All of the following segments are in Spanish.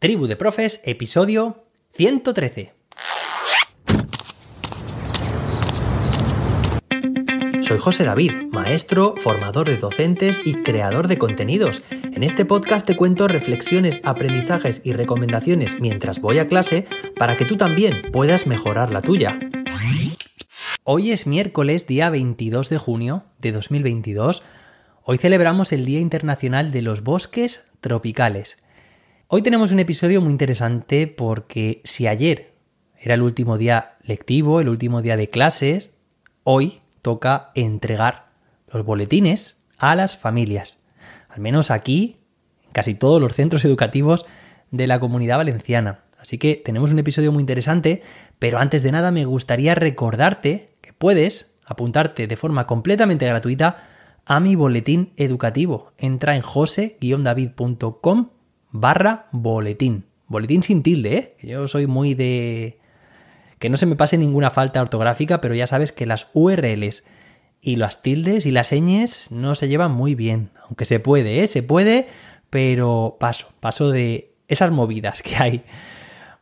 Tribu de Profes, episodio 113. Soy José David, maestro, formador de docentes y creador de contenidos. En este podcast te cuento reflexiones, aprendizajes y recomendaciones mientras voy a clase para que tú también puedas mejorar la tuya. Hoy es miércoles, día 22 de junio de 2022. Hoy celebramos el Día Internacional de los Bosques Tropicales. Hoy tenemos un episodio muy interesante porque si ayer era el último día lectivo, el último día de clases, hoy toca entregar los boletines a las familias. Al menos aquí, en casi todos los centros educativos de la comunidad valenciana. Así que tenemos un episodio muy interesante, pero antes de nada me gustaría recordarte que puedes apuntarte de forma completamente gratuita a mi boletín educativo. Entra en jose-david.com barra boletín. Boletín sin tilde, ¿eh? Yo soy muy de que no se me pase ninguna falta ortográfica, pero ya sabes que las URLs y las tildes y las señes no se llevan muy bien. Aunque se puede, ¿eh? Se puede, pero paso, paso de esas movidas que hay.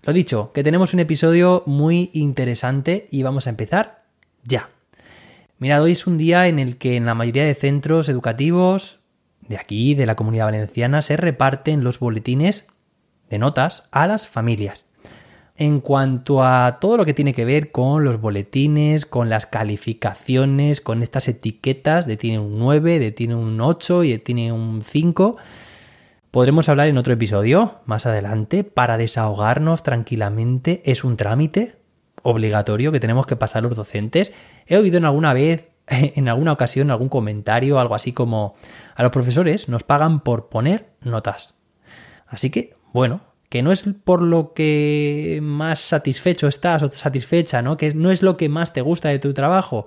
Lo dicho, que tenemos un episodio muy interesante y vamos a empezar ya. Mirad, hoy es un día en el que en la mayoría de centros educativos de aquí, de la comunidad valenciana, se reparten los boletines de notas a las familias en cuanto a todo lo que tiene que ver con los boletines, con las calificaciones, con estas etiquetas de tiene un 9, de tiene un 8 y de tiene un 5. Podremos hablar en otro episodio más adelante para desahogarnos tranquilamente. Es un trámite obligatorio que tenemos que pasar los docentes. He oído en alguna vez, en alguna ocasión, algún comentario, algo así como a los profesores nos pagan por poner notas. Así que, bueno, que no es por lo que más satisfecho estás o satisfecha, ¿no? Que no es lo que más te gusta de tu trabajo.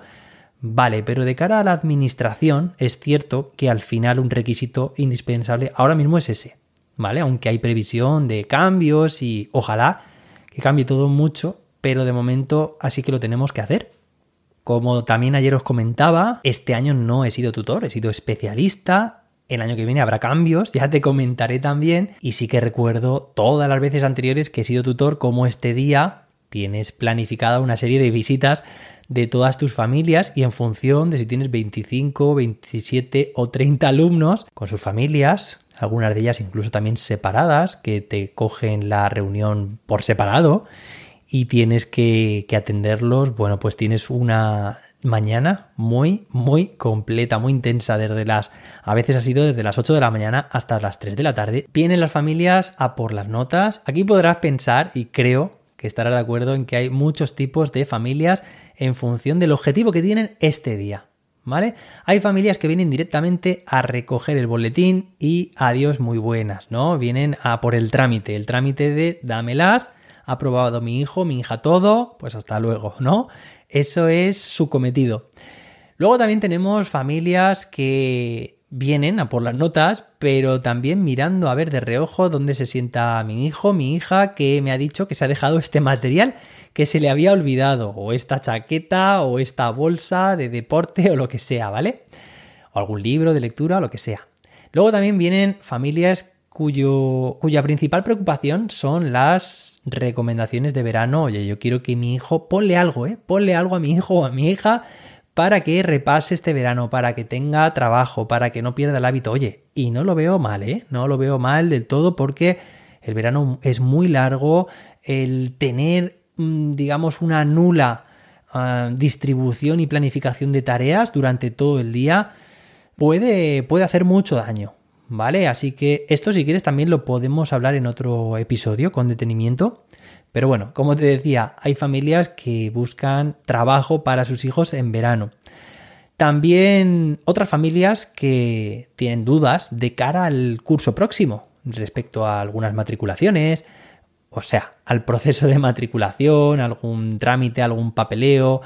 Vale, pero de cara a la administración es cierto que al final un requisito indispensable ahora mismo es ese, ¿vale? Aunque hay previsión de cambios y ojalá que cambie todo mucho, pero de momento así que lo tenemos que hacer. Como también ayer os comentaba, este año no he sido tutor, he sido especialista el año que viene habrá cambios, ya te comentaré también. Y sí que recuerdo todas las veces anteriores que he sido tutor, como este día tienes planificada una serie de visitas de todas tus familias y en función de si tienes 25, 27 o 30 alumnos con sus familias, algunas de ellas incluso también separadas, que te cogen la reunión por separado y tienes que, atenderlos, bueno, pues tienes una mañana muy, muy completa, muy intensa, desde las, a veces ha sido desde las 8 de la mañana hasta las 3 de la tarde. Vienen las familias a por las notas. Aquí podrás pensar, y creo que estarás de acuerdo en que hay muchos tipos de familias en función del objetivo que tienen este día. ¿Vale? Hay familias que vienen directamente a recoger el boletín y adiós muy buenas, ¿no? Vienen a por el trámite, el trámite de dámelas, ha aprobado mi hijo, mi hija todo, pues hasta luego, ¿no? Eso es su cometido. Luego también tenemos familias que vienen a por las notas, pero también mirando a ver de reojo dónde se sienta mi hijo, mi hija, que me ha dicho que se ha dejado este material que se le había olvidado, o esta chaqueta, o esta bolsa de deporte, o lo que sea, ¿vale? O algún libro de lectura, o lo que sea. Luego también vienen familias cuyo, cuya principal preocupación son las recomendaciones de verano. Oye, yo quiero que mi hijo, ponle algo, ¿eh? Ponle algo a mi hijo o a mi hija para que repase este verano, para que tenga trabajo, para que no pierda el hábito. Oye, y no lo veo mal, ¿eh? No lo veo mal del todo porque el verano es muy largo, el tener, mm, digamos, una nula ah, distribución y planificación de tareas durante todo el día puede, puede hacer mucho daño. ¿Vale? Así que esto si quieres también lo podemos hablar en otro episodio con detenimiento. Pero bueno, como te decía, hay familias que buscan trabajo para sus hijos en verano. También otras familias que tienen dudas de cara al curso próximo respecto a algunas matriculaciones, o sea, al proceso de matriculación, algún trámite, algún papeleo,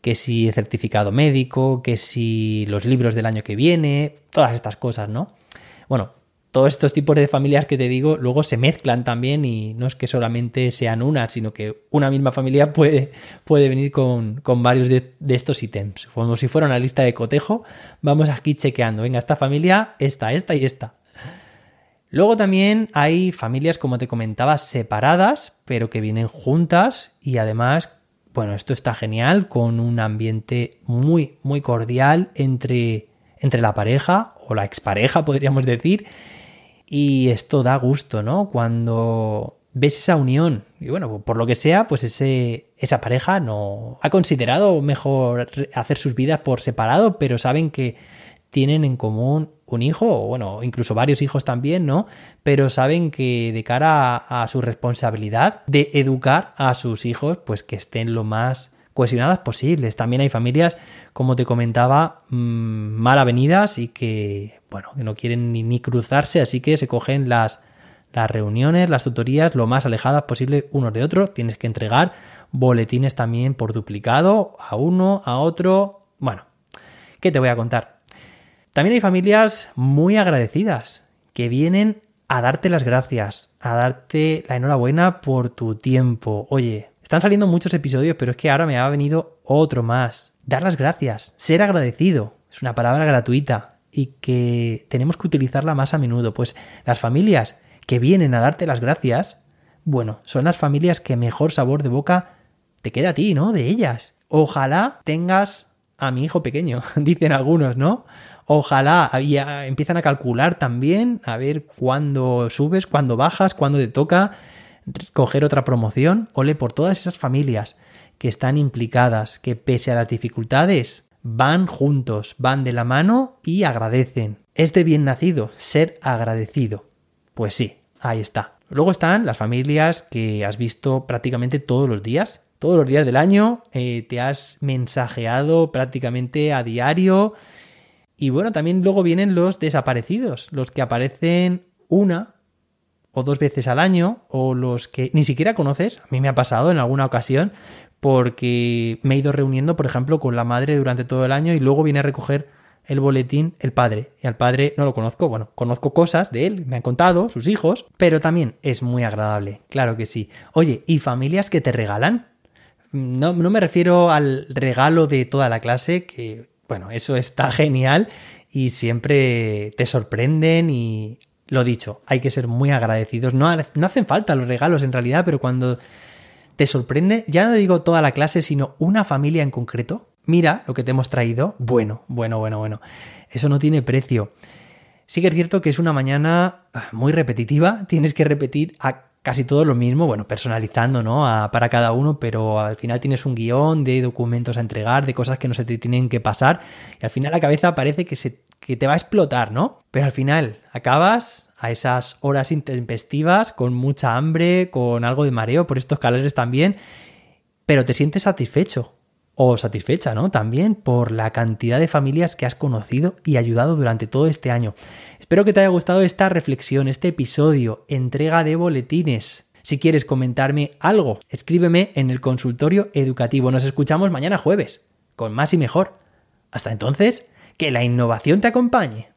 que si certificado médico, que si los libros del año que viene, todas estas cosas, ¿no? Bueno, todos estos tipos de familias que te digo luego se mezclan también y no es que solamente sean una, sino que una misma familia puede, puede venir con, varios de, estos ítems. Como si fuera una lista de cotejo, vamos aquí chequeando, venga, esta familia, esta, esta y esta. Luego también hay familias, como te comentaba, separadas, pero que vienen juntas y además, bueno, esto está genial, con un ambiente muy, muy cordial entre, entre la pareja o la expareja, podríamos decir. Y esto da gusto, ¿no? Cuando ves esa unión y bueno, por lo que sea, pues ese, esa pareja no ha considerado mejor hacer sus vidas por separado, pero saben que tienen en común un hijo, o bueno, incluso varios hijos también, ¿no? Pero saben que de cara a, su responsabilidad de educar a sus hijos, pues que estén lo más cohesionadas posibles. También hay familias, como te comentaba, mm, mal avenidas y que, bueno, que no quieren ni, ni cruzarse, así que se cogen las, las reuniones, las tutorías, lo más alejadas posible unos de otros. Tienes que entregar boletines también por duplicado a uno, a otro. Bueno, ¿qué te voy a contar? También hay familias muy agradecidas que vienen a darte las gracias, a darte la enhorabuena por tu tiempo. Oye, están saliendo muchos episodios, pero es que ahora me ha venido otro más. Dar las gracias, ser agradecido. Es una palabra gratuita y que tenemos que utilizarla más a menudo. Pues las familias que vienen a darte las gracias, bueno, son las familias que mejor sabor de boca te queda a ti, ¿no? De ellas. Ojalá tengas a mi hijo pequeño, dicen algunos, ¿no? Ojalá ya empiezan a calcular también, a ver cuándo subes, cuándo bajas, cuándo te toca coger otra promoción. Ole por todas esas familias que están implicadas, que pese a las dificultades van juntos, van de la mano y agradecen. Es de bien nacido ser agradecido. Pues sí, ahí está. Luego están las familias que has visto prácticamente todos los días. Todos los días del año eh, te has mensajeado prácticamente a diario y bueno, también luego vienen los desaparecidos, los que aparecen una o dos veces al año, o los que ni siquiera conoces. A mí me ha pasado en alguna ocasión porque me he ido reuniendo, por ejemplo, con la madre durante todo el año y luego viene a recoger el boletín el padre. Y al padre no lo conozco, bueno, conozco cosas de él, me han contado, sus hijos, pero también es muy agradable, claro que sí. Oye, ¿y familias que te regalan? No, no me refiero al regalo de toda la clase, que bueno, eso está genial y siempre te sorprenden y lo dicho, hay que ser muy agradecidos. No, no hacen falta los regalos en realidad, pero cuando te sorprende, ya no digo toda la clase, sino una familia en concreto, mira lo que te hemos traído. Bueno, bueno, bueno, bueno. Eso no tiene precio. Sí que es cierto que es una mañana muy repetitiva, tienes que repetir a casi todo lo mismo, bueno, personalizando, ¿no? para cada uno, pero al final tienes un guion de documentos a entregar, de cosas que no se te tienen que pasar, y al final la cabeza parece que, se, que te va a explotar, ¿no? Pero al final acabas a esas horas intempestivas, con mucha hambre, con algo de mareo por estos calores también, pero te sientes satisfecho o satisfecha, ¿no? También por la cantidad de familias que has conocido y ayudado durante todo este año. Espero que te haya gustado esta reflexión, este episodio, entrega de boletines. Si quieres comentarme algo, escríbeme en el consultorio educativo. Nos escuchamos mañana jueves, con más y mejor. Hasta entonces, que la innovación te acompañe.